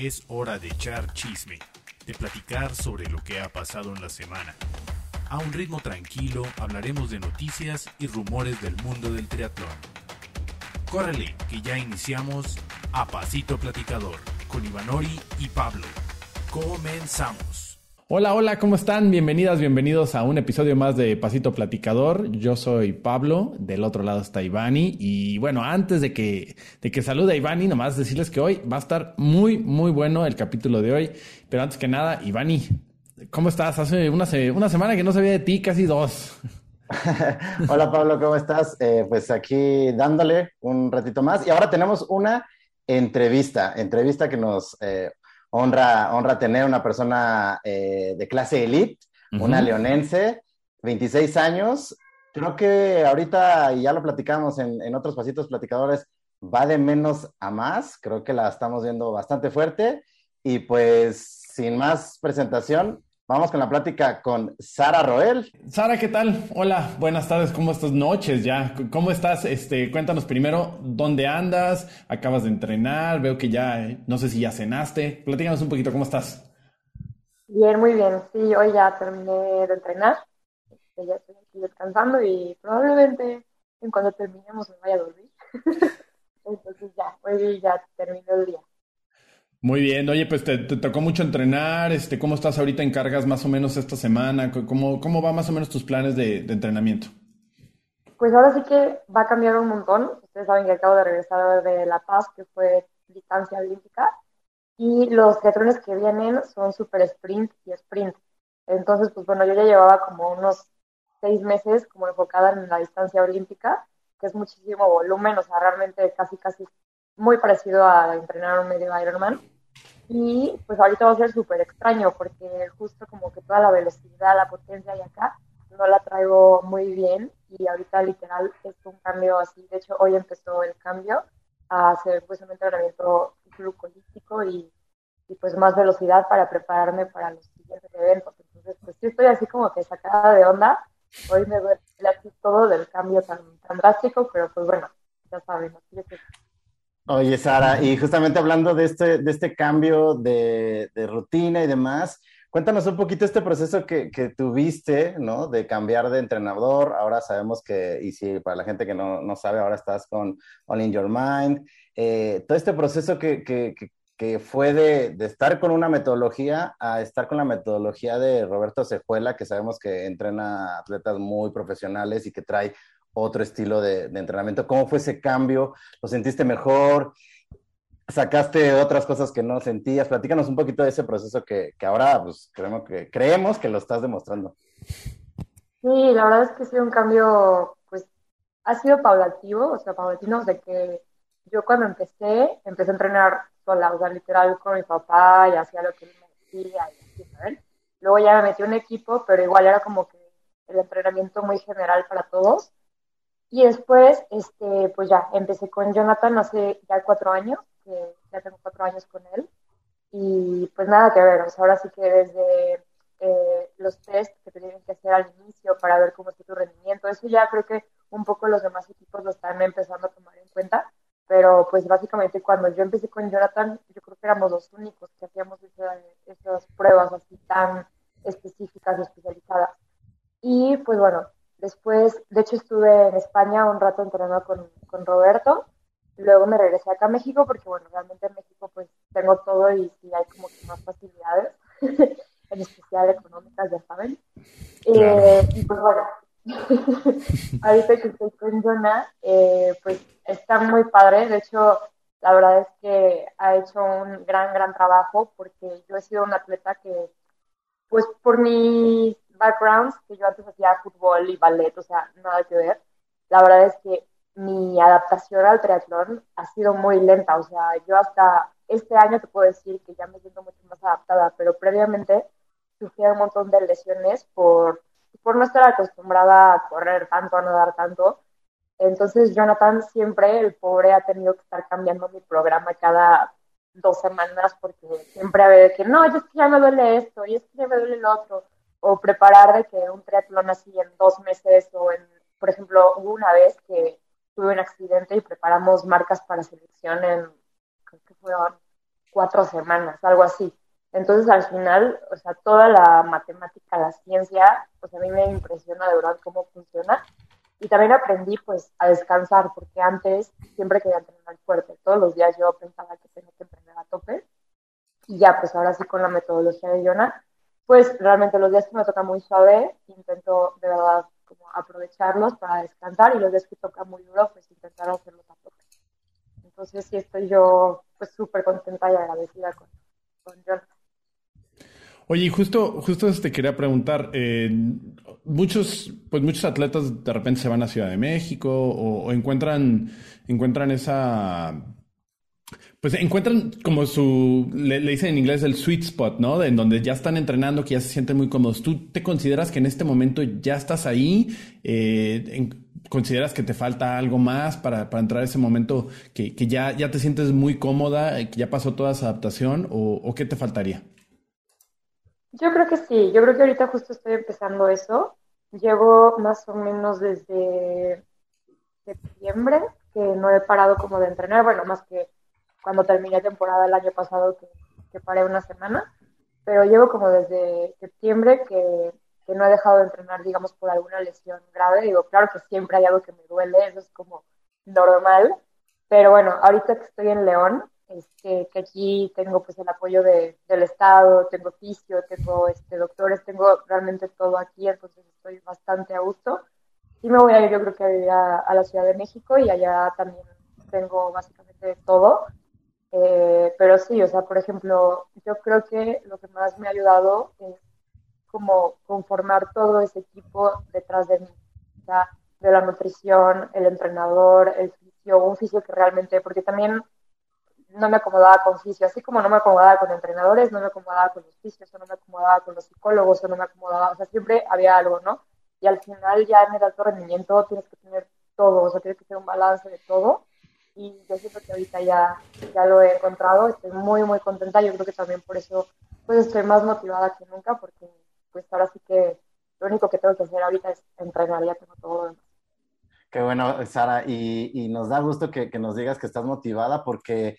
Es hora de echar chisme, de platicar sobre lo que ha pasado en la semana. A un ritmo tranquilo hablaremos de noticias y rumores del mundo del triatlón. Córrele, que ya iniciamos a Pasito Platicador con Ivanori y Pablo. Comenzamos. Hola, hola, ¿cómo están? Bienvenidas, bienvenidos a un episodio más de Pasito Platicador. Yo soy Pablo, del otro lado está Ivani. Y bueno, antes de que, de que salude a Ivani, nomás decirles que hoy va a estar muy, muy bueno el capítulo de hoy. Pero antes que nada, Ivani, ¿cómo estás? Hace una, semana que no sabía de ti, casi dos. Hola Pablo, ¿cómo estás? Eh, pues aquí dándole un ratito más. Y ahora tenemos una entrevista, entrevista que nos eh, honra, honra tener una persona eh, de clase elite, una leonense, 26 años. Creo que ahorita, y ya lo platicamos en, en otros pasitos platicadores, va de menos a más. Creo que la estamos viendo bastante fuerte. Y pues, sin más presentación, Vamos con la plática con Sara Roel. Sara, ¿qué tal? Hola, buenas tardes, ¿cómo estás? Noches ya. ¿Cómo estás? Este, cuéntanos primero dónde andas, acabas de entrenar, veo que ya, no sé si ya cenaste. Platícanos un poquito, ¿cómo estás? Bien, muy bien. Sí, hoy ya terminé de entrenar. Este, ya estoy aquí descansando y probablemente en cuando terminemos me vaya a dormir. Entonces ya, hoy ya terminé el día. Muy bien, oye, pues te, tocó mucho entrenar, este, ¿cómo estás ahorita en cargas más o menos esta semana? ¿Cómo, cómo va más o menos tus planes de, entrenamiento? Pues ahora sí que va a cambiar un montón. Ustedes saben que acabo de regresar de La Paz, que fue distancia olímpica, y los triatlones que vienen son super sprint y sprint. Entonces, pues bueno, yo ya llevaba como unos seis meses como enfocada en la distancia olímpica, que es muchísimo volumen, o sea, realmente casi, casi muy parecido a entrenar un medio Ironman. Y pues ahorita va a ser súper extraño porque justo como que toda la velocidad, la potencia y acá no la traigo muy bien y ahorita literal es un cambio así. De hecho, hoy empezó el cambio a hacer pues un entrenamiento glucolítico y, y pues más velocidad para prepararme para los siguientes eventos. Entonces, pues sí estoy así como que sacada de onda. Hoy me duele todo del cambio tan, tan drástico, pero pues bueno, ya saben, así es Oye, Sara, y justamente hablando de este, de este cambio de, rutina y demás, cuéntanos un poquito este proceso que, tuviste, ¿no? De cambiar de entrenador. Ahora sabemos que, y si para la gente que no, sabe, ahora estás con All in Your Mind. Eh, todo este proceso que, fue de, de, estar con una metodología a estar con la metodología de Roberto Cejuela, que sabemos que entrena atletas muy profesionales y que trae otro estilo de, entrenamiento. ¿Cómo fue ese cambio? ¿Lo sentiste mejor? ¿Sacaste otras cosas que no sentías? Platícanos un poquito de ese proceso que, ahora pues, creemos, que, lo estás demostrando. Sí, la verdad es que ha sido un cambio, pues ha sido paulatativo, o sea, paulatino de que yo cuando empecé, empecé a entrenar sola, o sea, literal con mi papá y hacía lo que él me decía y así, Luego ya me metí un equipo, pero igual era como que el entrenamiento muy general para todos. Y después, este, pues ya, empecé con Jonathan hace ya cuatro años, que ya tengo cuatro años con él. Y pues nada que ver, o sea, ahora sí que desde eh, los test que te tienen que hacer al inicio para ver cómo está tu rendimiento, eso ya creo que un poco los demás equipos lo están empezando a tomar en cuenta. Pero pues básicamente cuando yo empecé con Jonathan, yo creo que éramos los únicos que hacíamos esas pruebas así tan específicas y especializadas. Y pues bueno, Después, de hecho, estuve en España un rato entrenando con, con Roberto. Luego me regresé acá a México porque, bueno, realmente en México pues tengo todo y sí hay como que más facilidades, en especial económicas, ya saben. Eh, y pues bueno, ahorita que estoy con Jonah, eh, pues está muy padre. De hecho, la verdad es que ha hecho un gran, gran trabajo porque yo he sido un atleta que, pues por mi backgrounds, que yo antes hacía fútbol y ballet, o sea, nada que ver. La verdad es que mi adaptación al triatlón ha sido muy lenta, o sea, yo hasta este año te puedo decir que ya me siento mucho más adaptada, pero previamente sufrí un montón de lesiones por, por no estar acostumbrada a correr tanto, a nadar tanto. Entonces Jonathan siempre, el pobre, ha tenido que estar cambiando mi programa cada dos semanas porque siempre había que, no, es que ya me duele esto, y es que ya me duele el otro o preparar de que un triatlón así en dos meses o en, por ejemplo, hubo una vez que tuve un accidente y preparamos marcas para selección en, creo que fueron cuatro semanas, algo así. Entonces, al final, o sea, toda la matemática, la ciencia, pues a mí me impresiona de verdad cómo funciona. Y también aprendí, pues, a descansar, porque antes siempre quería entrenar fuerte. Todos los días yo pensaba que tenía que entrenar a tope. Y ya, pues ahora sí con la metodología de Yona, pues realmente los días que me toca muy suave, intento de verdad como aprovecharlos para descansar y los días que toca muy duro, pues intentar hacerlos a tope. Entonces sí estoy yo pues súper contenta y agradecida con, con Oye, justo, justo te quería preguntar, eh, muchos, pues muchos atletas de repente se van a Ciudad de México o, encuentran, encuentran esa, pues encuentran como su, le, dicen en inglés el sweet spot, ¿no? En donde ya están entrenando, que ya se sienten muy cómodos. ¿Tú te consideras que en este momento ya estás ahí? Eh, ¿Consideras que te falta algo más para, para entrar a ese momento que, que, ya, ya te sientes muy cómoda, que ya pasó toda esa adaptación o, o qué te faltaría? Yo creo que sí, yo creo que ahorita justo estoy empezando eso. Llevo más o menos desde septiembre que no he parado como de entrenar, bueno, más que cuando terminé temporada el año pasado que, que paré una semana, pero llevo como desde septiembre que, que, no he dejado de entrenar, digamos, por alguna lesión grave. Digo, claro que siempre hay algo que me duele, eso es como normal, pero bueno, ahorita que estoy en León, este, que aquí tengo pues el apoyo de, del Estado, tengo oficio, tengo este, doctores, tengo realmente todo aquí, entonces estoy bastante a gusto. Y me voy a ir yo creo que a vivir a, la Ciudad de México y allá también tengo básicamente todo. Eh, pero sí, o sea, por ejemplo, yo creo que lo que más me ha ayudado es como conformar todo ese equipo detrás de mí. O sea, de la nutrición, el entrenador, el fisio, un fisio que realmente, porque también no me acomodaba con fisio, así como no me acomodaba con entrenadores, no me acomodaba con los fisios, o no me acomodaba con los psicólogos, o no me acomodaba, o sea, siempre había algo, ¿no? Y al final ya en el alto rendimiento tienes que tener todo, o sea, tienes que tener un balance de todo. Y yo siento que ahorita ya, ya lo he encontrado, estoy muy, muy contenta. Yo creo que también por eso pues estoy más motivada que nunca, porque pues ahora sí que lo único que tengo que hacer ahorita es entrenar, ya tengo todo. Qué bueno, Sara, y, y nos da gusto que, que, nos digas que estás motivada porque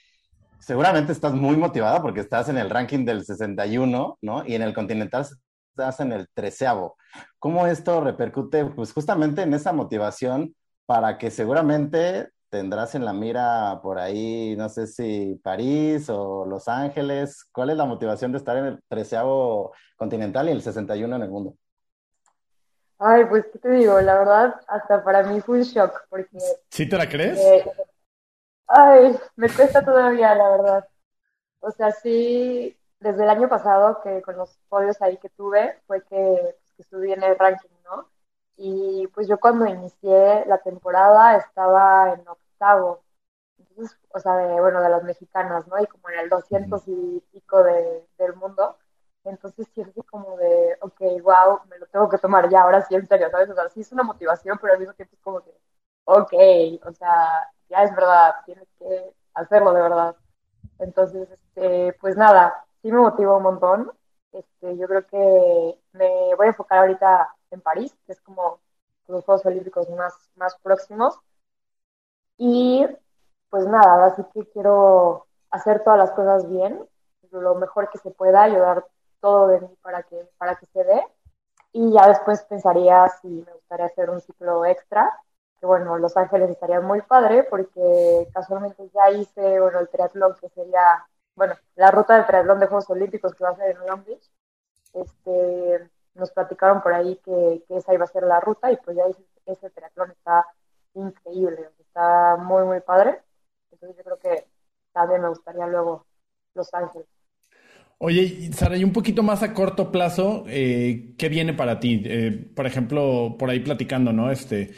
seguramente estás muy motivada porque estás en el ranking del 61, ¿no? Y en el continental estás en el treceavo. ¿Cómo esto repercute pues justamente en esa motivación para que seguramente tendrás en la mira por ahí, no sé si París o Los Ángeles? ¿Cuál es la motivación de estar en el treceavo continental y el 61 en el mundo? Ay, pues, ¿qué te digo? La verdad, hasta para mí fue un shock, porque... ¿Sí te la crees? Eh, Ay, me cuesta todavía, la verdad. O sea, sí, desde el año pasado que con los podios ahí que tuve, fue que, que subí en el ranking, ¿no? Y pues yo cuando inicié la temporada estaba en octavo. Entonces, o sea, de, bueno, de las mexicanas, ¿no? Y como en el 200 y pico de, del mundo. Entonces sí es como de, ok, wow, me lo tengo que tomar ya, ahora sí, en serio, ¿sabes? O sea, sí es una motivación, pero al mismo tiempo es como que, ok, o sea, ya es verdad, tienes que hacerlo de verdad. Entonces, este, pues nada, sí me motiva un montón. Este, yo creo que me voy a enfocar ahorita en París, que es como los Juegos Olímpicos más, más próximos. Y pues nada, así que quiero hacer todas las cosas bien, lo mejor que se pueda, ayudar todo de mí para que, para que se dé. Y ya después pensaría si me gustaría hacer un ciclo extra que bueno, Los Ángeles estaría muy padre porque casualmente ya hice, bueno, el triatlón que sería, bueno, la ruta del triatlón de Juegos Olímpicos que va a ser en Long Beach. Este, nos platicaron por ahí que, esa iba a ser la ruta y pues ya ese triatlón está increíble, está muy, muy padre. Entonces yo creo que también me gustaría luego Los Ángeles. Oye, Sara, y un poquito más a corto plazo, eh, ¿qué viene para ti? Eh, por ejemplo, por ahí platicando, ¿no? Este,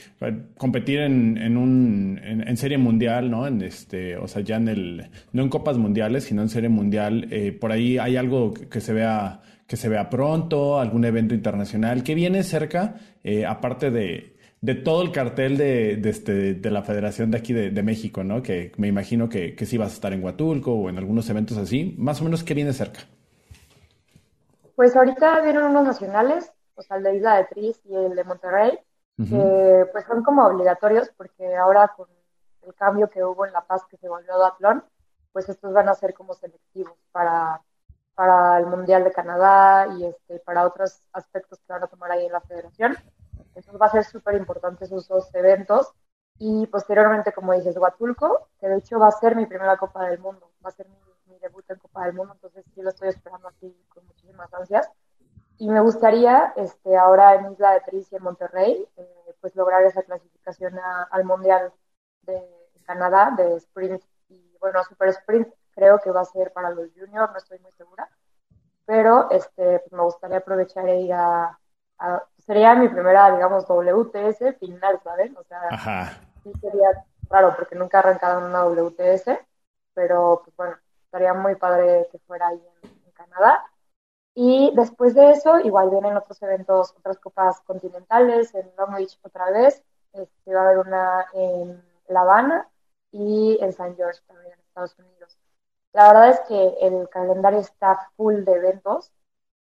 competir en, en un, en, serie mundial, ¿no? En este, o sea, ya en el, no en copas mundiales, sino en serie mundial. Eh, por ahí hay algo que se vea, que se vea pronto, algún evento internacional. ¿Qué viene cerca, aparte de, de todo el cartel de, de, este, de la Federación de aquí de, de, México, ¿no? Que me imagino que, que sí vas a estar en Huatulco o en algunos eventos así. Más o menos, ¿qué viene cerca? Pues ahorita vienen unos nacionales, o sea, el de Isla de Tris y el de Monterrey, que pues son como obligatorios porque ahora con el cambio que hubo en La Paz que se volvió Duatlón, pues estos van a ser como selectivos para, para el Mundial de Canadá y este, para otros aspectos que van a tomar ahí en la federación. Entonces va a ser súper importante esos dos eventos. Y posteriormente, como dices, Huatulco, que de hecho va a ser mi primera Copa del Mundo, va a ser mi, debut en Copa del Mundo, entonces sí lo estoy esperando aquí con muchísimas ansias. Y me gustaría, este, ahora en Isla de Tris y en Monterrey, eh, pues lograr esa clasificación al Mundial de Canadá de sprint y bueno, super sprint creo que va a ser para los juniors, no estoy muy segura, pero este, pues me gustaría aprovechar e ir a, sería mi primera, digamos, WTS final, ¿saben? O sea, Ajá. sí sería raro porque nunca he arrancado en una WTS, pero pues bueno, estaría muy padre que fuera ahí en, en Canadá. Y después de eso, igual vienen otros eventos, otras copas continentales, en Long Beach otra vez, este, va a haber una en La Habana y en San George también en Estados Unidos. La verdad es que el calendario está full de eventos,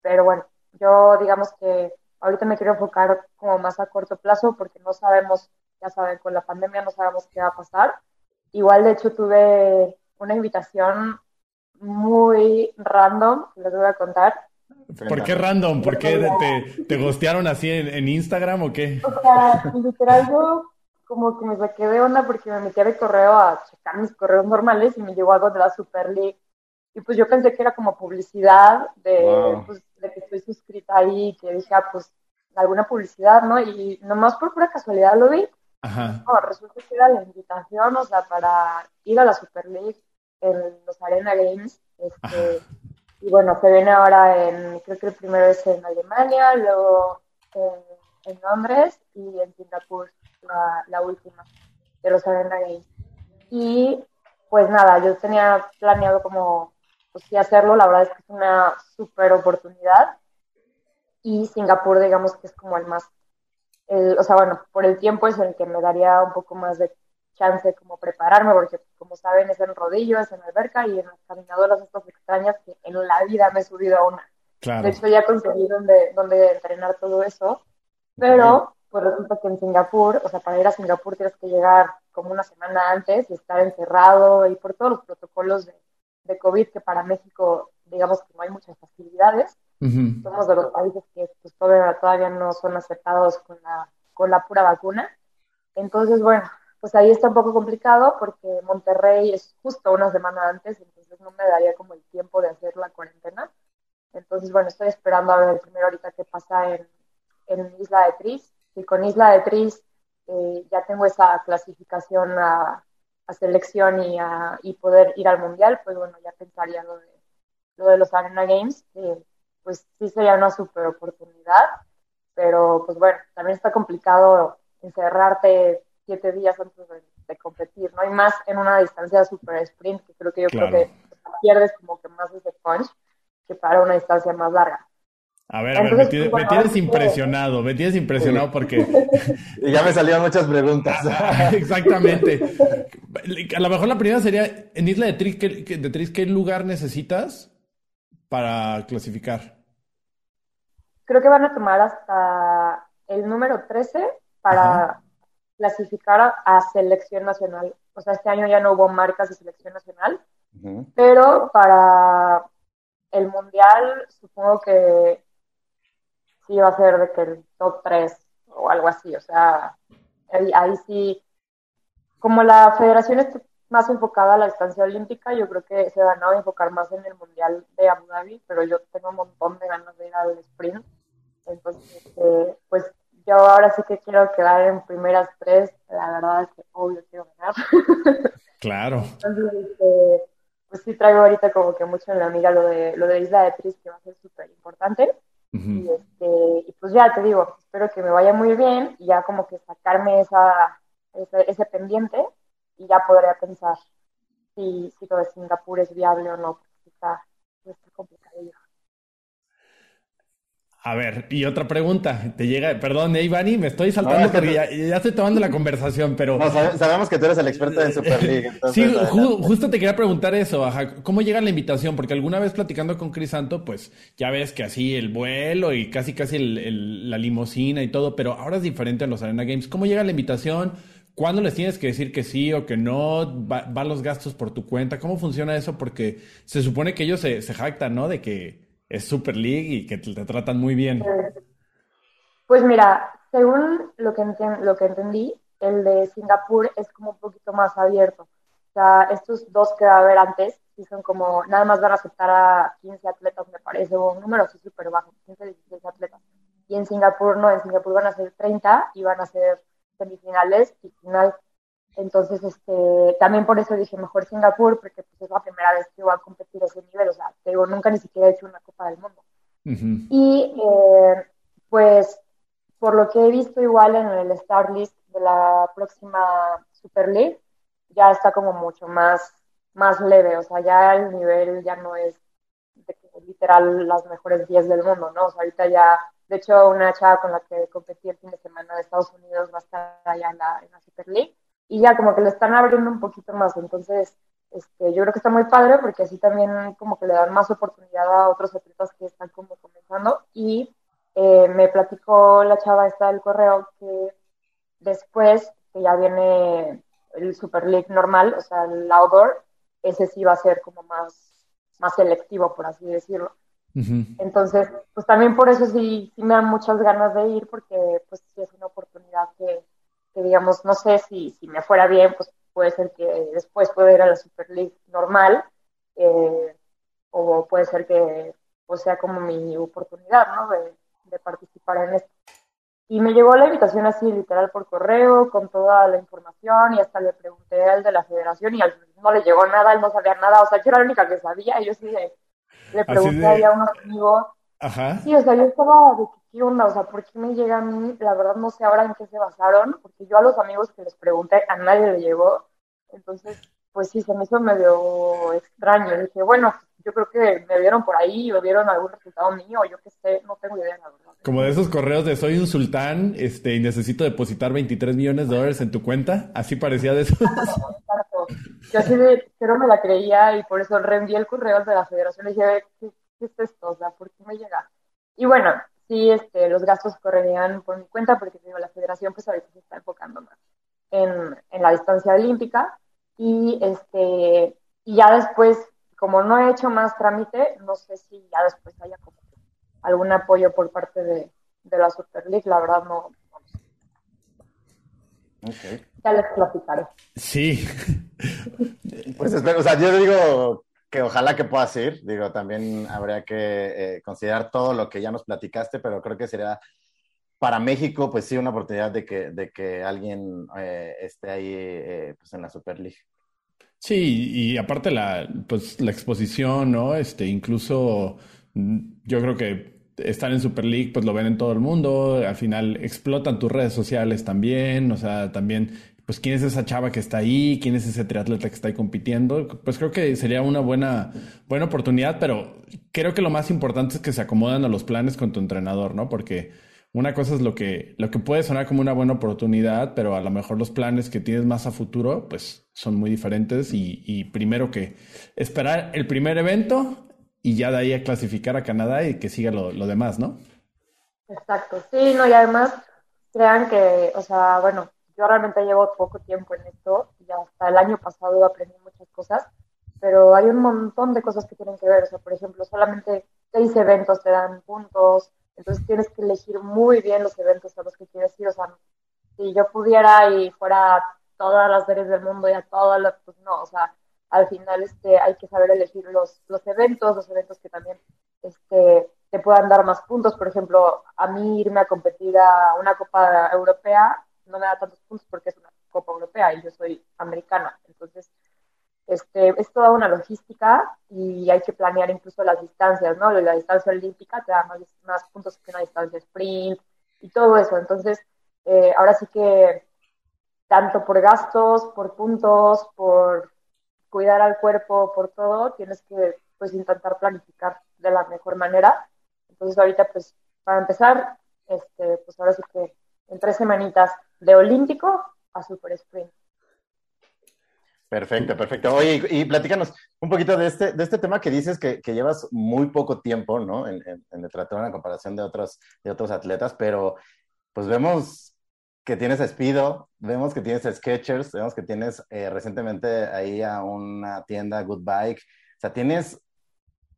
pero bueno, yo digamos que ahorita me quiero enfocar como más a corto plazo porque no sabemos, ya saben, con la pandemia no sabemos qué va a pasar. Igual, de hecho, tuve una invitación muy random, les voy a contar. ¿Por qué random? ¿Por qué te, te gostearon así en, en, Instagram o qué? O sea, literal yo como que me saqué de onda porque me metí de correo a checar mis correos normales y me llegó algo de la Super League. Y pues yo pensé que era como publicidad de, wow. pues, de que estoy suscrita ahí, que dije, ah, pues alguna publicidad, ¿no? Y nomás por pura casualidad lo vi. Ajá. No, resulta que era la invitación, o sea, para ir a la Super League en los Arena Games. Este, y bueno, se viene ahora en, creo que el primero es en Alemania, luego en, en Londres y en Singapur, la, la, última de los Arena Games. Y pues nada, yo tenía planeado como, pues sí hacerlo, la verdad es que es una súper oportunidad. Y Singapur, digamos que es como el más, el, o sea, bueno, por el tiempo es el que me daría un poco más de chance como prepararme, porque como saben es en rodillo, es en alberca y en las caminadoras estas extrañas que en la vida me he subido a una. Claro. De hecho ya conseguí donde, donde entrenar todo eso, pero pues resulta que en Singapur, o sea, para ir a Singapur tienes que llegar como una semana antes y estar encerrado y por todos los protocolos de, de COVID que para México, digamos que no hay muchas facilidades. Uh -huh. Somos de los países que pues, todavía, todavía no son aceptados con la, con la pura vacuna. Entonces, bueno, pues ahí está un poco complicado porque Monterrey es justo una semana antes, entonces no me daría como el tiempo de hacer la cuarentena. Entonces, bueno, estoy esperando a ver primero ahorita qué pasa en, en Isla de Tris. Y con Isla de Tris eh, ya tengo esa clasificación a, a selección y, a, y poder ir al Mundial, pues bueno, ya pensaría lo de, lo de los Arena Games, que pues sí sería una super oportunidad, pero pues bueno, también está complicado encerrarte siete días antes de, de, competir, ¿no? Y más en una distancia super sprint, que creo que yo claro. creo que pierdes como que más ese punch que para una distancia más larga. A ver, a ver, me, tienes, me tienes impresionado, me tienes impresionado porque... y ya me salieron muchas preguntas. Exactamente. A lo mejor la primera sería, en Isla de Tris, ¿qué, de Tris, ¿qué lugar necesitas para clasificar? Creo que van a tomar hasta el número 13 para Ajá. clasificar a, a, selección nacional. O sea, este año ya no hubo marcas de selección nacional, pero para el mundial supongo que va a ser de que el top 3 o algo así. O sea, ahí, ahí sí, como la federación está más enfocada a la distancia olímpica, yo creo que se van a enfocar más en el mundial de Abu Dhabi, pero yo tengo un montón de ganas de ir al sprint. Entonces, este, pues yo ahora sí que quiero quedar en primeras tres. La verdad es que obvio quiero ganar. Claro. Entonces, este, pues sí traigo ahorita como que mucho en la amiga lo de, lo de Isla de Tris, que va a ser súper importante. Uh -huh. y, este, y pues ya te digo, espero que me vaya muy bien y ya como que sacarme esa, ese, ese pendiente y ya podría pensar si, si lo de Singapur es viable o no, porque está, está complicado. A ver, y otra pregunta, te llega, perdón, eh, Ivani, me estoy saltando no, porque ya, ya, estoy tomando la conversación, pero... No, sabemos que tú eres el experto en Super League. Entonces, sí, ju justo te quería preguntar eso, ajá, ¿cómo llega la invitación? Porque alguna vez platicando con Crisanto, pues ya ves que así el vuelo y casi casi el, el, la limosina y todo, pero ahora es diferente en los Arena Games. ¿Cómo llega la invitación? ¿cuándo les tienes que decir que sí o que no? ¿Va, los gastos por tu cuenta? ¿Cómo funciona eso? Porque se supone que ellos se, se jactan, ¿no? De que es Super League y que te, tratan muy bien. Pues mira, según lo que, lo que entendí, el de Singapur es como un poquito más abierto. O sea, estos dos que va a haber antes, sí son como, nada más van a aceptar a 15 atletas, me parece, o un número así súper bajo, 15, 16 atletas. Y en Singapur no, en Singapur van a ser 30 y van a ser semifinales y final. Entonces, este, también por eso dije mejor Singapur, porque pues, es la primera vez que voy a competir a ese nivel. O sea, te digo, nunca ni siquiera he hecho una Copa del Mundo. Y eh, pues, por lo que he visto igual en el Star List de la próxima Super League, ya está como mucho más, más leve. O sea, ya el nivel ya no es de que, literal las mejores 10 del mundo, ¿no? O sea, ahorita ya de hecho, una chava con la que competí el fin de semana de Estados Unidos va a estar allá en la, en la Super League y ya como que le están abriendo un poquito más. Entonces, este, yo creo que está muy padre porque así también como que le dan más oportunidad a otros atletas que están como comenzando. Y eh, me platicó la chava esta del correo que después, que ya viene el Super League normal, o sea, el outdoor, ese sí va a ser como más, más selectivo, por así decirlo. Entonces, pues también por eso sí, sí me dan muchas ganas de ir, porque pues sí es una oportunidad que, que digamos, no sé si, si me fuera bien, pues puede ser que después pueda ir a la Super League normal, eh, o puede ser que pues, sea como mi oportunidad, ¿no? De, de, participar en esto. Y me llegó la invitación así, literal, por correo, con toda la información, y hasta le pregunté al de la federación, y al no le llegó nada, él no sabía nada, o sea, yo era la única que sabía, y yo sí de le pregunté ahí a unos amigos. Ajá. Sí, o sea, yo estaba de qué onda, o sea, ¿por qué me llega a mí? La verdad no sé ahora en qué se basaron, porque yo a los amigos que les pregunté, a nadie le llegó. Entonces, pues sí, se me hizo medio extraño. dije, bueno, yo creo que me vieron por ahí o vieron algún resultado mío, yo qué sé, no tengo idea, la verdad. Como de esos correos de soy un sultán este, y necesito depositar 23 millones de dólares en tu cuenta, así parecía de eso. Yo así de no me la creía y por eso reenvié el correo de la federación y dije, ¿qué, es esto? O sea, ¿por qué me llega? Y bueno, sí, este, los gastos correrían por mi cuenta porque digo, la federación pues ahorita se está enfocando más en, en la distancia olímpica y este y ya después, como no he hecho más trámite, no sé si ya después haya como algún apoyo por parte de, de la Super League, la verdad no, Okay. Ya les platicaré. Sí. Pues espero, o sea, yo digo que ojalá que puedas ir. Digo, también habría que eh, considerar todo lo que ya nos platicaste, pero creo que sería para México, pues sí, una oportunidad de que, de que alguien eh, esté ahí eh, pues en la Super League. Sí, y aparte la, pues, la exposición, ¿no? Este, incluso mm, yo creo que están en Super League, pues lo ven en todo el mundo, al final explotan tus redes sociales también, o sea, también, pues quién es esa chava que está ahí, quién es ese triatleta que está ahí compitiendo, pues creo que sería una buena, buena oportunidad, pero creo que lo más importante es que se acomodan a los planes con tu entrenador, ¿no? Porque una cosa es lo que, lo que puede sonar como una buena oportunidad, pero a lo mejor los planes que tienes más a futuro, pues son muy diferentes y, y primero que esperar el primer evento y ya de ahí a clasificar a Canadá y que siga lo, lo demás, ¿no? Exacto, sí, no, y además crean que, o sea, bueno, yo realmente llevo poco tiempo en esto y hasta el año pasado aprendí muchas cosas, pero hay un montón de cosas que tienen que ver, o sea, por ejemplo, solamente seis eventos te dan puntos, entonces tienes que elegir muy bien los eventos a los que quieres ir, o sea, si yo pudiera y fuera todas las series del mundo y a todas las, pues no, o sea, al final este, hay que saber elegir los, los eventos, los eventos que también este, te puedan dar más puntos. Por ejemplo, a mí irme a competir a una Copa Europea no me da tantos puntos porque es una Copa Europea y yo soy americana. Entonces, este, es toda una logística y hay que planear incluso las distancias, ¿no? La distancia olímpica te da más, más puntos que una distancia sprint y todo eso. Entonces, eh, ahora sí que tanto por gastos, por puntos, por cuidar al cuerpo, por todo, tienes que pues intentar planificar de la mejor manera. Entonces ahorita pues para empezar, este, pues ahora sí que en tres semanitas de olímpico a super sprint. Perfecto, perfecto. Oye, y, platícanos un poquito de este, de este tema que dices que, que llevas muy poco tiempo, ¿no? En, en, el triatlón en comparación de otros, de otros atletas, pero pues vemos que tienes a Speedo, vemos que tienes Sketchers, vemos que tienes eh, recientemente ahí a una tienda Good Bike. O sea, tienes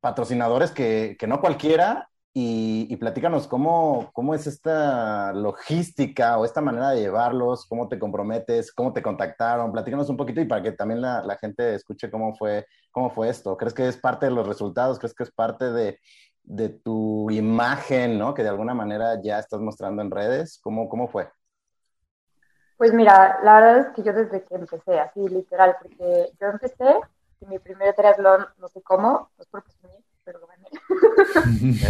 patrocinadores que, que no cualquiera y, y, platícanos cómo, cómo es esta logística o esta manera de llevarlos, cómo te comprometes, cómo te contactaron, platícanos un poquito y para que también la, gente escuche cómo fue, cómo fue esto. ¿Crees que es parte de los resultados? ¿Crees que es parte de, tu imagen, ¿no? que de alguna manera ya estás mostrando en redes? ¿Cómo, cómo fue? Pues mira, la verdad es que yo desde que empecé, así literal, porque yo empecé y mi primer triatlón, no sé cómo, no es por pero lo gané.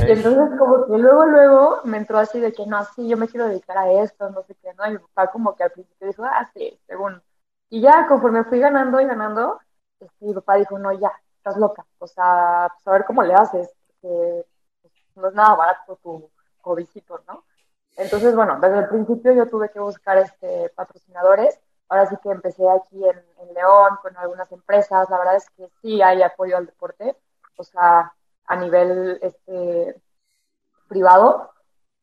y entonces como que luego, luego me entró así de que no, sí, yo me quiero dedicar a esto, no sé qué, ¿no? Y mi papá como que al principio dijo, ah, sí, según. Y ya conforme fui ganando y ganando, este, mi papá dijo, no, ya, estás loca, o sea, pues a ver cómo le haces, porque pues, no es nada barato tu cobijito, ¿no? Entonces, bueno, desde el principio yo tuve que buscar este, patrocinadores. Ahora sí que empecé aquí en, en, León con algunas empresas. La verdad es que sí hay apoyo al deporte, o sea, a nivel este, privado.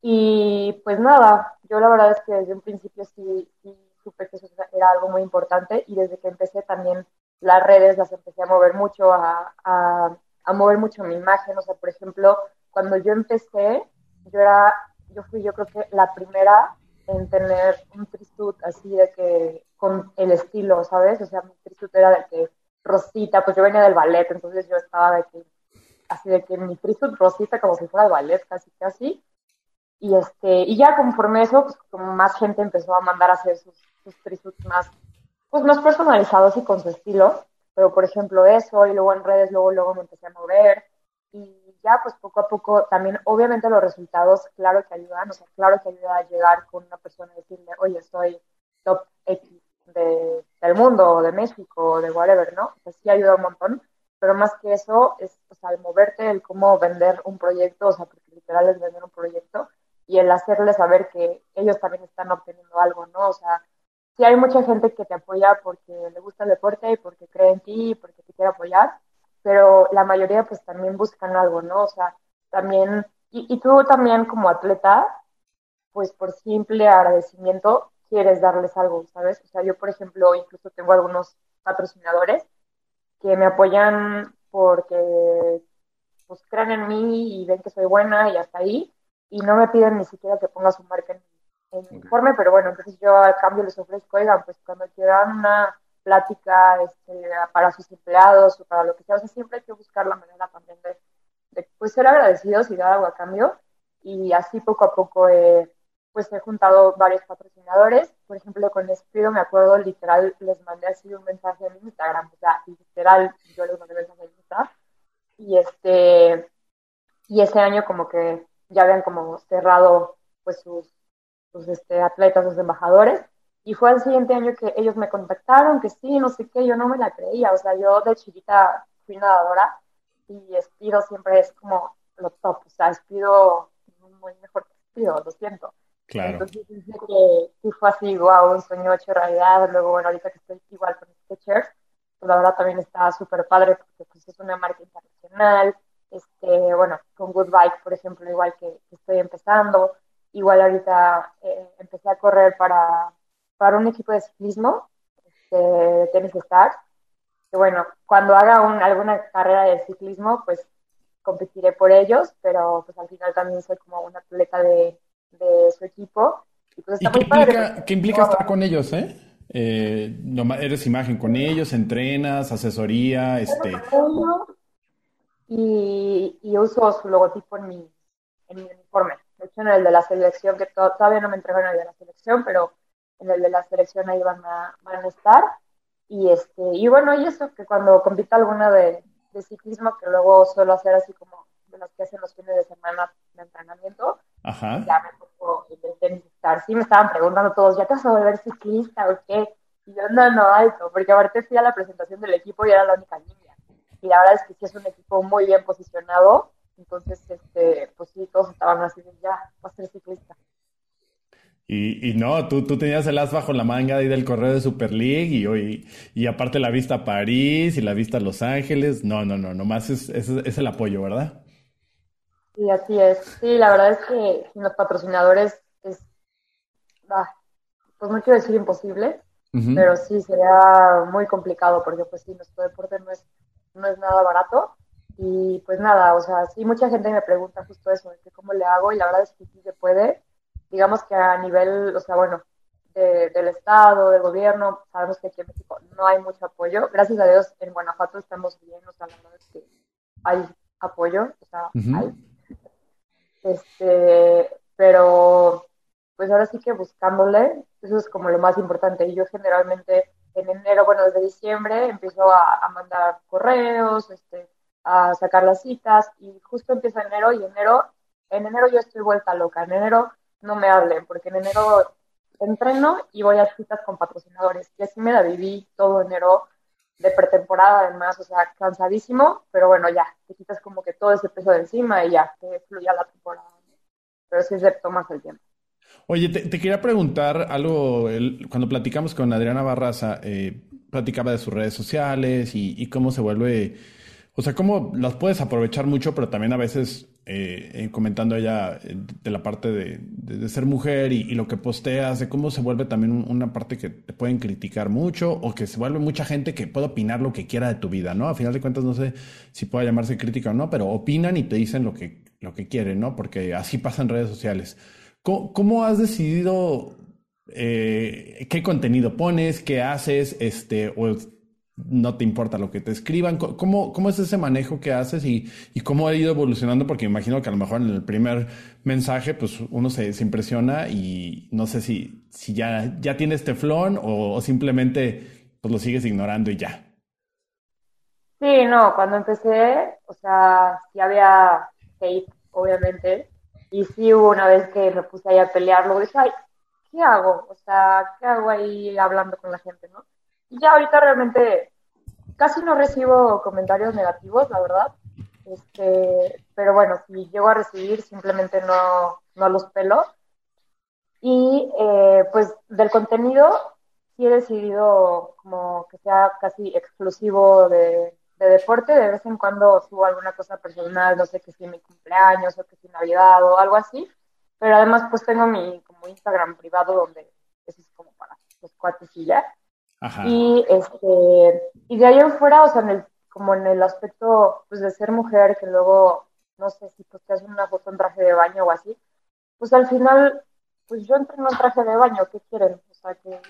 Y pues nada, yo la verdad es que desde un principio sí, sí supe que eso era algo muy importante y desde que empecé también las redes las empecé a mover mucho, a, a, a mover mucho mi imagen. O sea, por ejemplo, cuando yo empecé, yo era yo fui yo creo que la primera en tener un trisuit así de que con el estilo, ¿sabes? O sea, mi trisuit era de que rosita, pues yo venía del ballet, entonces yo estaba de que así de que mi trisuit rosita como si fuera de ballet, casi casi. Y este, y ya conforme eso, pues como más gente empezó a mandar a hacer sus, sus trisuits más, pues más personalizados y con su estilo. Pero por ejemplo eso, y luego en redes, luego, luego me empecé a mover. Y ya pues poco a poco también obviamente los resultados claro que ayudan, o sea, claro que ayuda a llegar con una persona y decirle, oye, soy top X de, del mundo, o de México, o de whatever, ¿no? Pues sí ayuda un montón, pero más que eso es, o sea, el moverte, el cómo vender un proyecto, o sea, porque literal es vender un proyecto, y el hacerle saber que ellos también están obteniendo algo, ¿no? O sea, sí hay mucha gente que te apoya porque le gusta el deporte y porque cree en ti y porque te quiere apoyar, pero la mayoría pues también buscan algo, ¿no? O sea, también, y, y tú también como atleta, pues por simple agradecimiento quieres darles algo, ¿sabes? O sea, yo por ejemplo incluso tengo algunos patrocinadores que me apoyan porque pues creen en mí y ven que soy buena y hasta ahí, y no me piden ni siquiera que ponga su marca en, en mi informe, pero bueno, entonces yo al cambio les ofrezco, oigan, pues cuando quieran una plática este, para sus empleados o para lo que sea. O sea, siempre hay que buscar la manera también de, de pues, ser agradecidos y dar algo a cambio. Y así poco a poco eh, pues he juntado varios patrocinadores. Por ejemplo, con Espido me acuerdo, literal, les mandé así un mensaje en Instagram. O sea, literal, yo les mandé mensaje en Instagram. Y, este, y ese año como que ya habían como cerrado pues sus, sus este, atletas, sus embajadores y fue el siguiente año que ellos me contactaron, que sí, no sé qué, yo no me la creía. O sea, yo de chiquita fui nadadora y Espido siempre es como lo top. O sea, Espido muy mejor que Espido, lo siento. Claro. Entonces dice que sí fue así, wow, un sueño hecho realidad. Luego, bueno, ahorita que estoy igual con Skechers, pues la verdad también está súper padre porque pues es una marca internacional. Este, bueno, con Good Bike, por ejemplo, igual que, que estoy empezando. Igual ahorita eh, empecé a correr para para un equipo de ciclismo, este, Tennis Stars, que bueno, cuando haga un, alguna carrera de ciclismo, pues competiré por ellos, pero pues al final también soy como una atleta de, de su equipo. Y, pues está ¿Y qué, muy padre, implica, pues, qué implica estar con ellos, eh? eh eres imagen con ellos, entrenas, asesoría, este... Y, y uso su logotipo en mi, en mi uniforme. De hecho, en el de la selección, que to todavía no me entregan el de la selección, pero en el de la selección ahí van a, van a estar. Y, este, y bueno, y eso, que cuando compita alguna de, de ciclismo, que luego suelo hacer así como de las que hacen los fines de semana de entrenamiento, Ajá. ya me tenis estar. Sí me estaban preguntando todos, ¿ya te vas a volver ciclista o qué? Y yo, no, no, alto, porque aparte fui a la presentación del equipo y era la única niña. Y la verdad es que sí es un equipo muy bien posicionado, entonces, este, pues sí, todos estaban así, ya, vas a ser ciclista. Y, y, no, tú, tú tenías el as bajo la manga ahí del correo de Super League y, y, y aparte la vista a París y la vista a Los Ángeles. No, no, no, nomás es, es, es, el apoyo, ¿verdad? Sí, así es. Sí, la verdad es que sin los patrocinadores es, ah, pues no quiero decir imposible, pero sí sería muy complicado porque pues sí, nuestro deporte no es, no es nada barato. Y pues nada, o sea, sí, mucha gente me pregunta justo eso, de que cómo le hago, y la verdad es que sí se puede. Digamos que a nivel, o sea, bueno, del Estado, del gobierno, sabemos que aquí en México no hay mucho apoyo. Gracias a Dios, en Guanajuato estamos bien, o sea, la verdad es que hay apoyo, o sea, hay. Este, pero pues ahora sí que buscándole, eso es como lo más importante. Y yo generalmente en enero, bueno, desde diciembre empiezo a, mandar correos, este, a sacar las citas y justo empieza enero y enero, en enero yo estoy vuelta loca. En enero no me hablen porque en enero entreno y voy a citas con patrocinadores. Y así me la viví todo enero de pretemporada además, o sea, cansadísimo, pero bueno, ya, te quitas como que todo ese peso de encima y ya, que fluya la temporada. Pero sí se toma el tiempo. Oye, te, quería preguntar algo, cuando platicamos con Adriana Barraza, eh, platicaba de sus redes sociales y, cómo se vuelve, o sea, cómo las puedes aprovechar mucho, pero también a veces eh, eh, comentando ella de la parte de, ser mujer y, lo que posteas, de cómo se vuelve también una parte que te pueden criticar mucho o que se vuelve mucha gente que puede opinar lo que quiera de tu vida, ¿no? A final de cuentas no sé si puede llamarse crítica o no, pero opinan y te dicen lo que, lo que quieren, ¿no? Porque así pasa en redes sociales. ¿Cómo, has decidido eh, qué contenido pones, qué haces, este, o no te importa lo que te escriban? ¿Cómo, cómo es ese manejo que haces y, cómo ha ido evolucionando? Porque imagino que a lo mejor en el primer mensaje, pues uno se, impresiona y no sé si, si ya, ya tienes teflón o, o simplemente pues lo sigues ignorando y ya. Sí, no, cuando empecé, o sea, sí había hate, obviamente, y sí hubo una vez que me puse ahí a pelear, luego dije, ay, ¿qué hago? O sea, ¿qué hago ahí hablando con la gente, no? Y ya ahorita realmente casi no recibo comentarios negativos, la verdad. Este, pero bueno, si llego a recibir, simplemente no, no los pelo. Y eh, pues del contenido, sí he decidido como que sea casi exclusivo de, de deporte, de vez en cuando subo alguna cosa personal, no sé que si mi cumpleaños o que si Navidad o algo así, pero además pues tengo mi como Instagram privado donde eso es como para los cuates. Y este, y de ahí en fuera, o sea, en el, como en el aspecto pues de ser mujer, que luego, no sé si pues te hacen una foto en traje de baño o así, pues al final, pues yo entreno en traje de baño, ¿qué quieren? O sea, que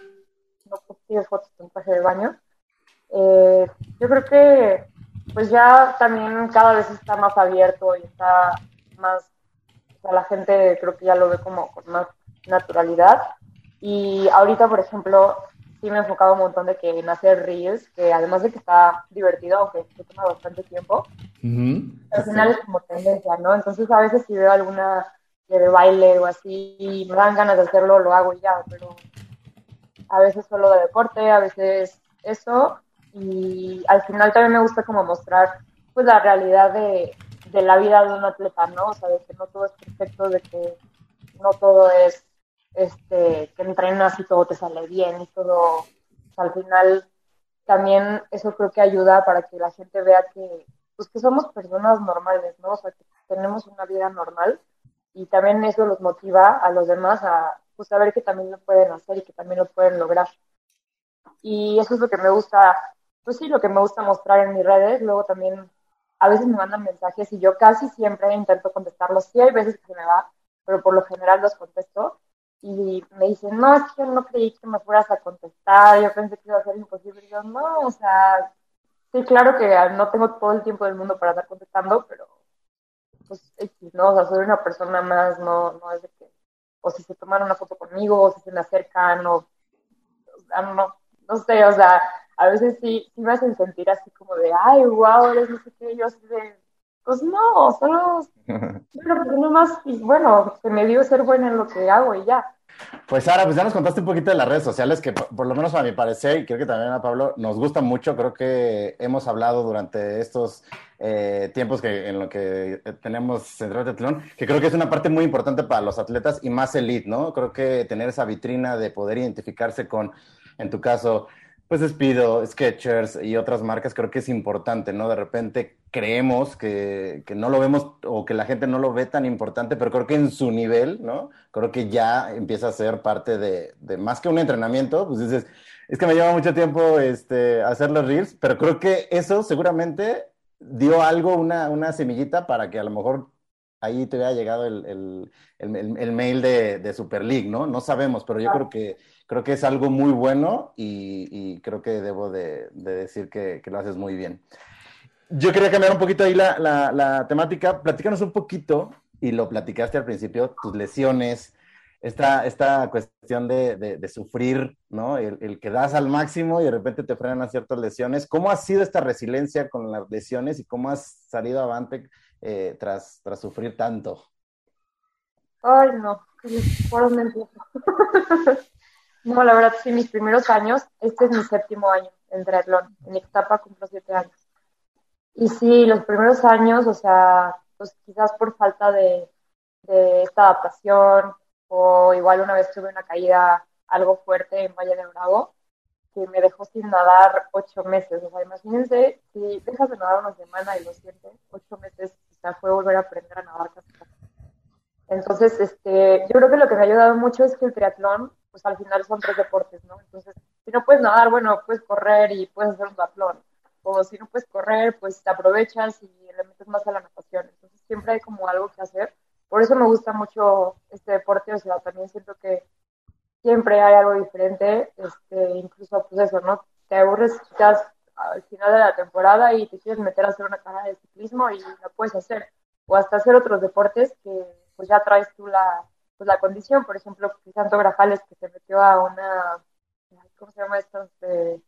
no tienes fotos en traje de baño. Eh, yo creo que pues ya también cada vez está más abierto y está más, o sea, la gente creo que ya lo ve como con más naturalidad. Y ahorita, por ejemplo, sí me he enfocado un montón de que en hacer reels, que además de que está divertido, aunque se toma bastante tiempo, al final es como tendencia, ¿no? Entonces a veces si veo alguna de baile o así y me dan ganas de hacerlo, lo hago y ya, pero a veces solo de deporte, a veces eso, y al final también me gusta como mostrar pues la realidad de, de la vida de un atleta, ¿no? O sea, de que no todo es perfecto, de que no todo es este, que entrenas y todo te sale bien y todo, al final también eso creo que ayuda para que la gente vea que, pues que somos personas normales, ¿no? O sea, que tenemos una vida normal y también eso los motiva a los demás a pues, saber que también lo pueden hacer y que también lo pueden lograr. Y eso es lo que me gusta pues sí, lo que me gusta mostrar en mis redes. Luego también a veces me mandan mensajes y yo casi siempre intento contestarlos. Sí hay veces que se me va, pero por lo general los contesto. Y me dicen, no, es que no creí que me fueras a contestar, yo pensé que iba a ser imposible. Y yo, no, o sea, sí, claro que no tengo todo el tiempo del mundo para estar contestando, pero pues, no, o sea, soy una persona más, no, no es de que, o si se toman una foto conmigo, o si se me acercan, o, o sea, no, no sé, o sea, a veces sí, sí me hacen sentir así como de, ay, wow, eres no sé qué, yo así de, pues no, solo una más, y bueno, se me dio ser buena en lo que hago y ya. Pues Sara, pues ya nos contaste un poquito de las redes sociales que por, lo menos a mi parecer, y creo que también a Pablo, nos gusta mucho. Creo que hemos hablado durante estos eh, tiempos que en lo que tenemos Central Teatlón, que creo que es una parte muy importante para los atletas y más elite, ¿no? Creo que tener esa vitrina de poder identificarse con, en tu caso, Pues despido, Sketchers y otras marcas, creo que es importante, ¿no? De repente creemos que, que, no lo vemos o que la gente no lo ve tan importante, pero creo que en su nivel, ¿no? Creo que ya empieza a ser parte de, de más que un entrenamiento, pues dices, es que me lleva mucho tiempo este, hacer los reels, pero creo que eso seguramente dio algo, una, una semillita para que a lo mejor ahí te haya llegado el, el, el, el mail de, de, Super League, ¿no? No sabemos, pero yo creo que, creo que es algo muy bueno y, y creo que debo de, de decir que, que, lo haces muy bien. Yo quería cambiar un poquito ahí la, la, la, temática. Platícanos un poquito, y lo platicaste al principio, tus lesiones, esta, esta cuestión de, de, sufrir, ¿no? El, el, que das al máximo y de repente te frenan a ciertas lesiones. ¿Cómo ha sido esta resiliencia con las lesiones y cómo has salido avante eh, tras, tras sufrir tanto? Ay, no, por dónde empiezo. no, la verdad, sí, mis primeros años, este es mi séptimo año en triatlón, en Ixtapa cumplo siete años. Y sí, los primeros años, o sea, pues quizás por falta de, de esta adaptación, o igual una vez tuve una caída algo fuerte en Valle de Bravo, que me dejó sin nadar ocho meses. O sea, imagínense, si dejas de nadar una semana y lo sientes, ocho meses, sea, fue volver a aprender a nadar. Entonces, este, yo creo que lo que me ha ayudado mucho es que el triatlón, pues al final son tres deportes, ¿no? Entonces, si no puedes nadar, bueno, puedes correr y puedes hacer un triatlón. O si no puedes correr, pues te aprovechas y le metes más a la natación. Entonces, siempre hay como algo que hacer. Por eso me gusta mucho este deporte, o sea, también siento que siempre hay algo diferente, este, incluso pues eso, ¿no? Te aburres quizás al final de la temporada y te quieres meter a hacer una carrera de ciclismo y lo puedes hacer. O hasta hacer otros deportes que pues ya traes tú la, pues, la condición. Por ejemplo, Santo Grajales que se metió a una, ¿cómo se llama esto? De,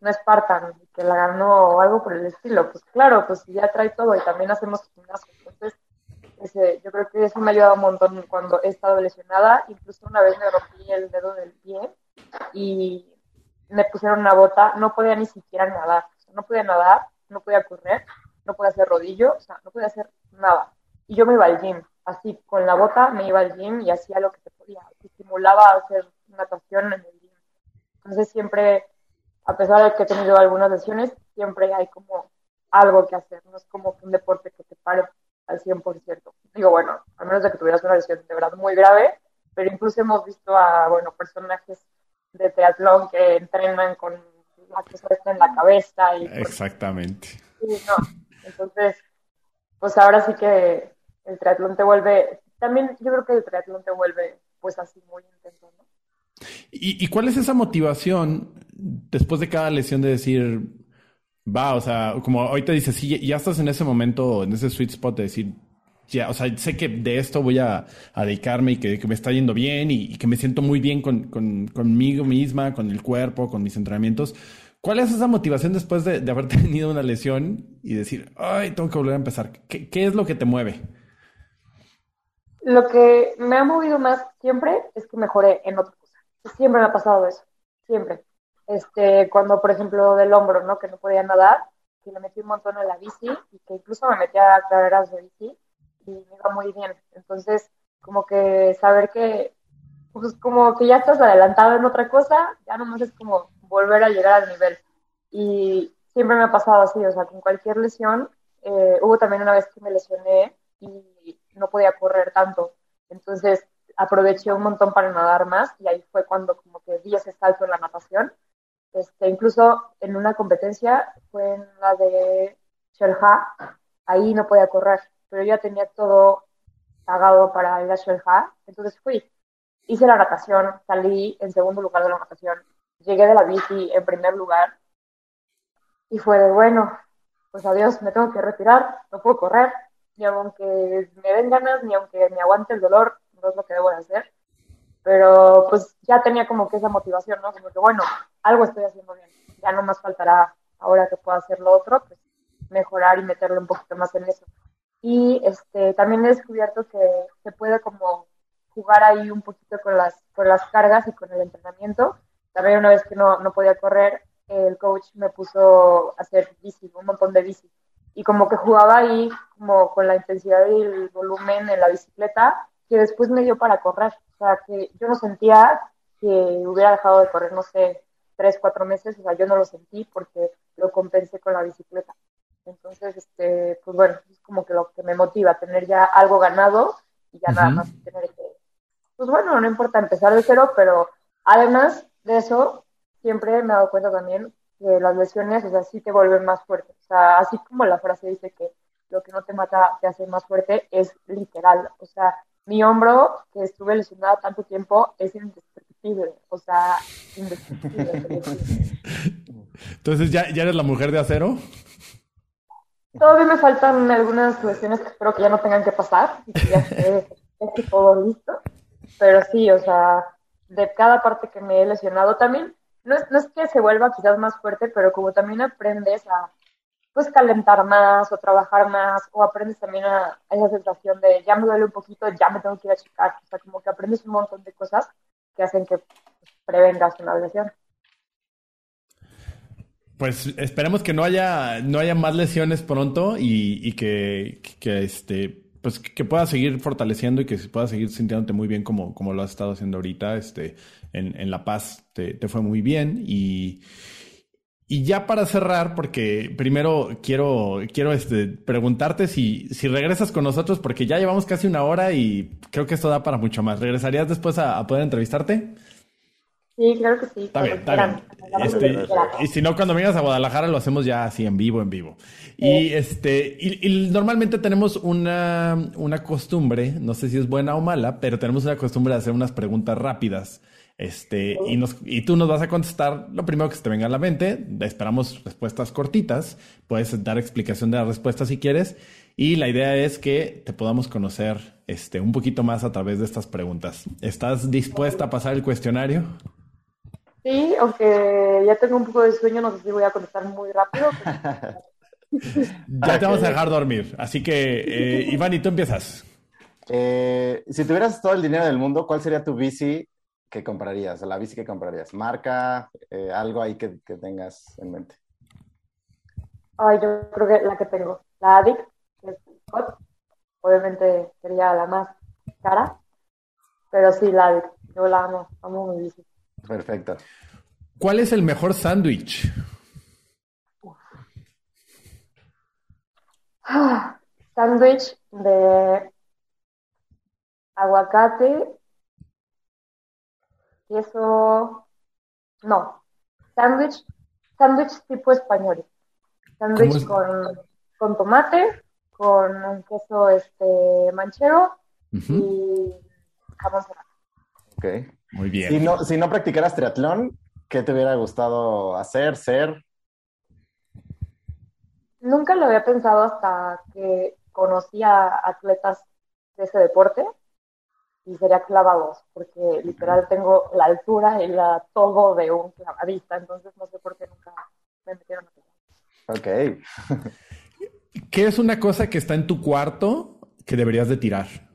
una Spartan, que la ganó o algo por el estilo. Pues claro, pues ya trae todo y también hacemos gimnasio. Entonces, yo creo que eso me ha ayudado un montón cuando he estado lesionada. Incluso una vez me rompí el dedo del pie y me pusieron una bota. No podía ni siquiera nadar. No podía nadar, no podía correr, no podía hacer rodillo, o sea, no podía hacer nada. Y yo me iba al gym. Así, con la bota me iba al gym y hacía lo que se podía. Estimulaba hacer natación en el gym. Entonces siempre, a pesar de que he tenido algunas lesiones, siempre hay como algo que hacer. No es como un deporte que te pare al 100%. Digo, bueno, a menos de que tuvieras una lesión de verdad muy grave, pero incluso hemos visto a, bueno, personajes de triatlón que entrenan con la cosa en la cabeza. Y Exactamente. Sí, no. Entonces, pues ahora sí que el triatlón te vuelve, también yo creo que el triatlón te vuelve pues así muy intenso, ¿no? ¿Y, ¿Y cuál es esa motivación después de cada lesión de decir, va, o sea, como ahorita dices, sí, ya estás en ese momento, en ese sweet spot de decir, ya, o sea, sé que de esto voy a, a dedicarme y que, que, me está yendo bien y, y que me siento muy bien con, con, conmigo misma, con el cuerpo, con mis entrenamientos. ¿Cuál es esa motivación después de, de, haber tenido una lesión y decir, ay, tengo que volver a empezar? ¿Qué, ¿Qué, es lo que te mueve? Lo que me ha movido más siempre es que mejoré en otra cosa. Siempre me ha pasado eso, siempre este, cuando, por ejemplo, del hombro, ¿no? Que no podía nadar, que me metí un montón en la bici y que incluso me metía a carreras de bici y me iba muy bien. Entonces, como que saber que, pues como que ya estás adelantado en otra cosa, ya nomás es como volver a llegar al nivel. Y siempre me ha pasado así, o sea, con cualquier lesión, eh, hubo también una vez que me lesioné y no podía correr tanto. Entonces, aproveché un montón para nadar más y ahí fue cuando como que di ese salto en la natación este, incluso en una competencia, fue en la de Shelha, ahí no podía correr, pero yo ya tenía todo pagado para ir a Shelha, entonces fui. Hice la natación, salí en segundo lugar de la natación, llegué de la bici en primer lugar y fue de bueno, pues adiós, me tengo que retirar, no puedo correr, ni aunque me den ganas, ni aunque me aguante el dolor, no es lo que debo de hacer. Pero pues ya tenía como que esa motivación, ¿no? Como que bueno, algo estoy haciendo bien. Ya no más faltará ahora que pueda hacer lo otro, pues mejorar y meterle un poquito más en eso. Y este, también he descubierto que se puede como jugar ahí un poquito con las, con las cargas y con el entrenamiento. También una vez que no, no podía correr, el coach me puso a hacer bici, un montón de bici. Y como que jugaba ahí como con la intensidad y el volumen en la bicicleta, que después me dio para correr. O sea, que yo no sentía que hubiera dejado de correr, no sé, tres, cuatro meses, o sea, yo no lo sentí porque lo compensé con la bicicleta. Entonces, este, pues bueno, es como que lo que me motiva, tener ya algo ganado y ya nada más tener que, pues bueno, no importa empezar de cero, pero además de eso, siempre me he dado cuenta también que las lesiones, o sea, sí te vuelven más fuerte. O sea, así como la frase dice que lo que no te mata te hace más fuerte, es literal. O sea, mi hombro, que estuve lesionada tanto tiempo, es indestructible. O sea, indestructible. Entonces, ¿ya, ¿ya eres la mujer de acero? Todavía me faltan algunas cuestiones que espero que ya no tengan que pasar y que ya esté, todo listo. Pero sí, o sea, de cada parte que me he lesionado también, no es, no es que se vuelva quizás más fuerte, pero como también aprendes a pues calentar más o trabajar más o aprendes también a, esa sensación de ya me duele un poquito, ya me tengo que ir a checar. O sea, como que aprendes un montón de cosas que hacen que pues, prevengas una lesión. Pues esperemos que no haya, no haya más lesiones pronto y, que, este, pues que puedas seguir fortaleciendo y que puedas seguir sintiéndote muy bien como, como lo has estado haciendo ahorita. Este, en, en La Paz te, te, fue muy bien y, y ya para cerrar, porque primero quiero, quiero este, preguntarte si, si regresas con nosotros, porque ya llevamos casi una hora y creo que esto da para mucho más. ¿Regresarías después a, a poder entrevistarte? Sí, claro que sí. Está bien, está bien. Este, y si no, cuando vengas a Guadalajara lo hacemos ya así en vivo, en vivo. Y este, y, normalmente tenemos una, una costumbre, no sé si es buena o mala, pero tenemos una costumbre de hacer unas preguntas rápidas. Este, y, nos, y tú nos vas a contestar lo primero que se te venga a la mente. Esperamos respuestas cortitas. Puedes dar explicación de la respuesta si quieres. Y la idea es que te podamos conocer este, un poquito más a través de estas preguntas. ¿Estás dispuesta a pasar el cuestionario? Sí, aunque ya tengo un poco de sueño, no sé si voy a contestar muy rápido. ya te vamos a dejar dormir. Así que, eh, Iván, ¿y tú empiezas? Eh, si tuvieras todo el dinero del mundo, ¿cuál sería tu bici que comprarías? La bici que comprarías. Marca, eh, algo ahí que, tengas en mente. Ay, yo creo que la que tengo, la Adic, que es obviamente sería la más cara, pero sí, la Adic, yo la amo, amo mi bici. Perfecto. ¿Cuál es el mejor sándwich? sándwich de aguacate, queso, no, sándwich, sándwich tipo español, sándwich con, con, tomate, con un queso este manchero y jamón serrano. Ok. Muy bien. Si no, si no practicaras triatlón, ¿qué te hubiera gustado hacer, ser? Nunca lo había pensado hasta que conocí a atletas de ese deporte y sería clavados, porque literal tengo la altura y la todo de un clavadista, entonces no sé por qué nunca me metieron a Ok. ¿Qué es una cosa que está en tu cuarto que deberías de tirar?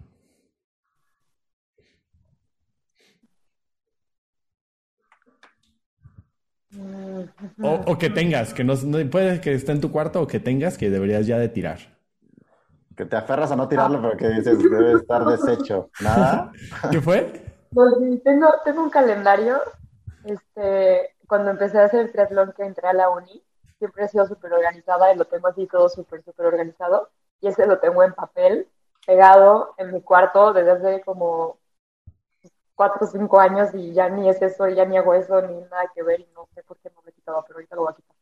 O, que tengas, que no, puede que esté en tu cuarto o que tengas que deberías ya de tirar. Que te aferras a no tirarlo, pero que dices debe estar deshecho. ¿Nada? ¿Qué fue? Pues tengo, tengo un calendario. Este, cuando empecé a hacer triatlón que entré a la uni, siempre he sido súper organizada y lo tengo así todo súper, súper organizado. Y ese lo tengo en papel, pegado en mi cuarto desde hace como cuatro o cinco años y ya ni es eso, ya ni hago eso, ni nada que ver y no sé por qué no me quitaba, pero ahorita lo voy a quitar.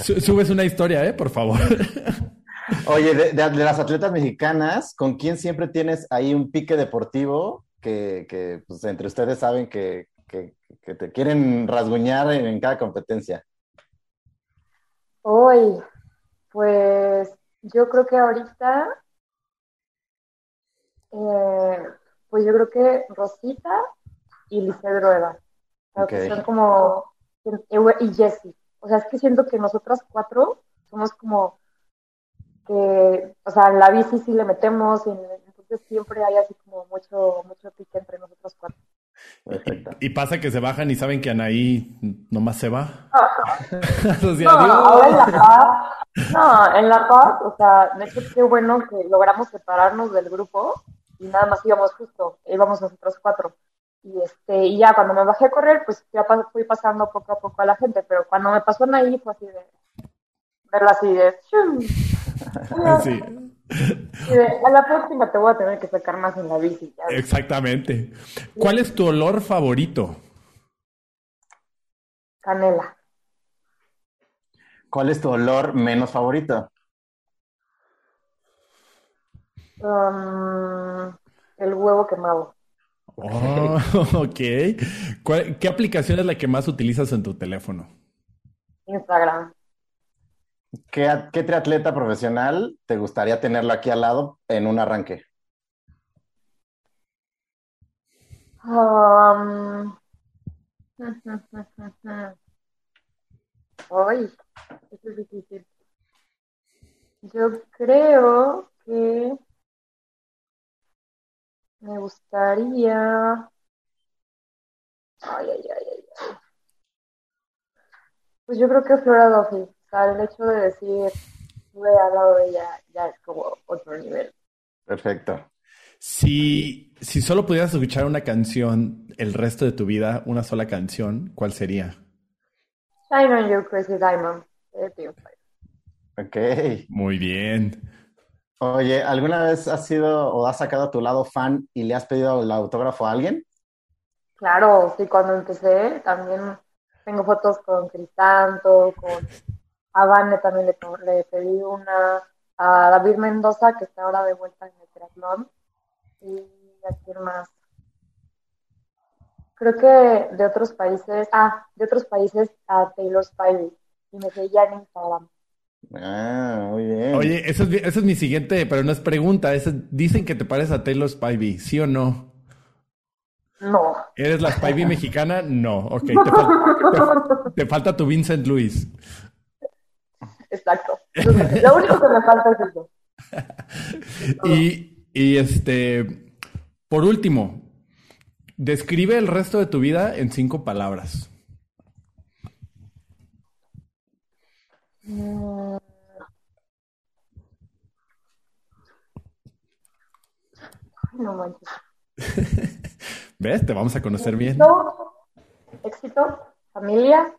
Subes una historia, ¿eh? Por favor. Oye, de, las atletas mexicanas, ¿con quién siempre tienes ahí un pique deportivo que, que pues, entre ustedes saben que, que, te quieren rasguñar en, cada competencia? Hoy, pues yo creo que ahorita eh, pues yo creo que Rosita y Licedro Eva. que son como. Y Jessie. O sea, es que siento que nosotras cuatro somos como que, o sea, en la bici sí le metemos, y entonces siempre hay así como mucho, mucho pique entre nosotros cuatro. Y, pasa que se bajan y saben que Anaí nomás se va. no, ahora en La Paz, no, en La Paz, o sea, de hecho qué bueno que logramos separarnos del grupo y nada más íbamos justo, íbamos nosotros cuatro. Y, este, y ya cuando me bajé a correr, pues ya fui pasando poco a poco a la gente, pero cuando me pasó ahí fue así de verla así de... Sí. a la próxima te voy a tener que sacar más en la bici. Exactamente. ¿Cuál es tu olor favorito? Canela. ¿Cuál es tu olor menos favorito? Um, el huevo quemado. Oh, ok. ¿Qué aplicación es la que más utilizas en tu teléfono? Instagram. ¿Qué, ¿Qué, triatleta profesional te gustaría tenerlo aquí al lado en un arranque? Um... Ay, esto es difícil. Yo creo que me gustaría. Ay, ay, ay, ay, ay. Pues yo creo que Flora Duffy. O sea, el hecho de decir, estuve al lado de ella, ya es como otro nivel. Perfecto. Si, si solo pudieras escuchar una canción el resto de tu vida, una sola canción, ¿cuál sería? Shine on You, Crazy Diamond. Ok. Muy bien. Oye, ¿alguna vez has sido o has sacado a tu lado fan y le has pedido el autógrafo a alguien? Claro, sí, cuando empecé también tengo fotos con Cristanto, con Avane también le, le, pedí una, a David Mendoza, que está ahora de vuelta en el triatlón, y a quién más. Creo que de otros países, ah, de otros países a Taylor Spivey, y me seguía en Instagram. Ah, muy bien. Oye, eso es, es mi siguiente, pero no es pregunta. dicen que te pareces a Taylor Spivey, ¿sí o no? No. ¿Eres la Spivey mexicana? No. Ok. Te, falta tu Vincent Luis. Exacto. Lo único que me falta es eso. y, y este, por último, describe el resto de tu vida en cinco palabras. No manches. ¿Ves? Te vamos a conocer bien. Éxito, familia,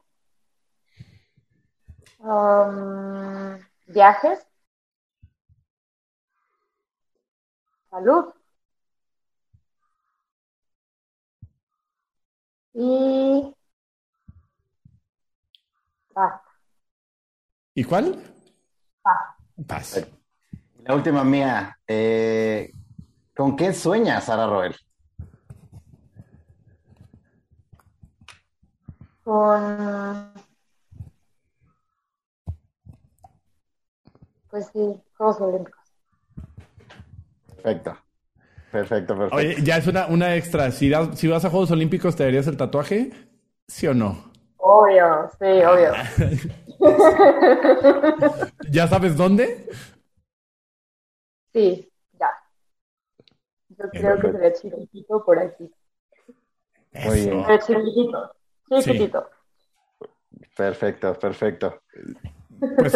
um, viajes, salud y paz. ¿Y cuál? Paz. La última mía. Eh, ¿Con qué sueñas, Sara Roel? Con. Pues sí, Juegos Olímpicos. Perfecto. Perfecto, perfecto. Oye, ya es una, una extra. Si, si vas a Juegos Olímpicos, ¿te darías el tatuaje? ¿Sí o no? Obvio, sí, obvio. ¿Ya sabes dónde? Sí, ya. Yo creo que sería chiquitito por aquí. Muy bien. Chiquitito, chiquitito. Perfecto, perfecto. Pues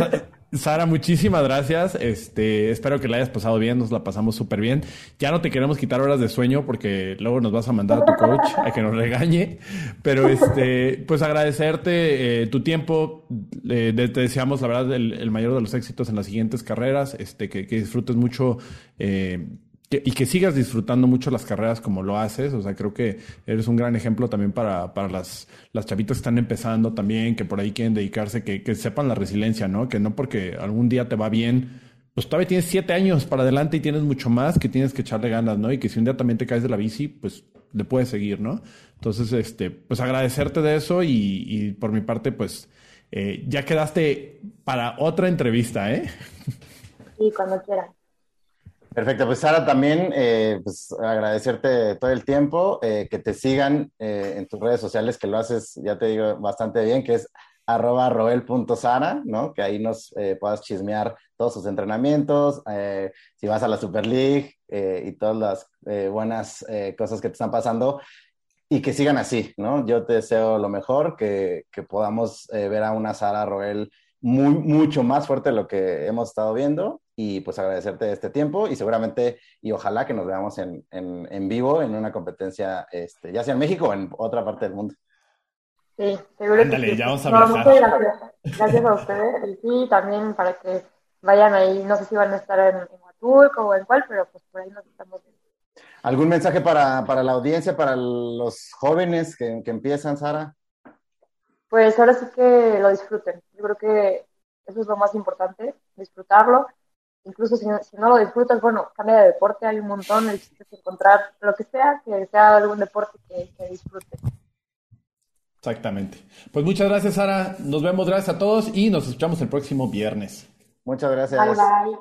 Sara, muchísimas gracias. Este, espero que la hayas pasado bien, nos la pasamos súper bien. Ya no te queremos quitar horas de sueño porque luego nos vas a mandar a tu coach a que nos regañe. Pero este, pues agradecerte eh, tu tiempo. Eh, te deseamos, la verdad, el, mayor de los éxitos en las siguientes carreras. Este, que, disfrutes mucho eh, y que sigas disfrutando mucho las carreras como lo haces. O sea, creo que eres un gran ejemplo también para, para las, las chavitas que están empezando también, que por ahí quieren dedicarse, que, que sepan la resiliencia, ¿no? Que no porque algún día te va bien, pues todavía tienes siete años para adelante y tienes mucho más que tienes que echarle ganas, ¿no? Y que si un día también te caes de la bici, pues le puedes seguir, ¿no? Entonces, este, pues agradecerte de eso y, y por mi parte, pues eh, ya quedaste para otra entrevista, ¿eh? Sí, cuando quieras. Perfecto, pues Sara, también eh, pues, agradecerte todo el tiempo, eh, que te sigan eh, en tus redes sociales, que lo haces, ya te digo, bastante bien, que es arroba roel.sara, ¿no? Que ahí nos puedas chismear todos sus entrenamientos, si vas a la Super League y todas las buenas cosas que te están pasando, y que sigan así, ¿no? Yo te deseo lo mejor, que, que podamos ver a una Sara Roel muy, mucho más fuerte de lo que hemos estado viendo y pues agradecerte este tiempo y seguramente y ojalá que nos veamos en, en, en vivo en una competencia, este, ya sea en México o en otra parte del mundo. Sí, seguro Ándale, que sí. ya vamos a No, muchas gracias. Gracias a ustedes. Y sí, también para que vayan ahí, no sé si van a estar en, en Huatulco o en cuál, pero pues por ahí nos estamos viendo. ¿Algún mensaje para, para la audiencia, para los jóvenes que, que empiezan, Sara? Pues ahora sí que lo disfruten. Yo creo que eso es lo más importante, disfrutarlo. Incluso si no, si no lo disfrutas, bueno, cambia de deporte, hay un montón, el chiste es encontrar lo que sea, que sea algún deporte que, que disfrutes. Exactamente. Pues muchas gracias, Sara. Nos vemos, gracias a todos y nos escuchamos el próximo viernes. Muchas gracias. Bye, bye.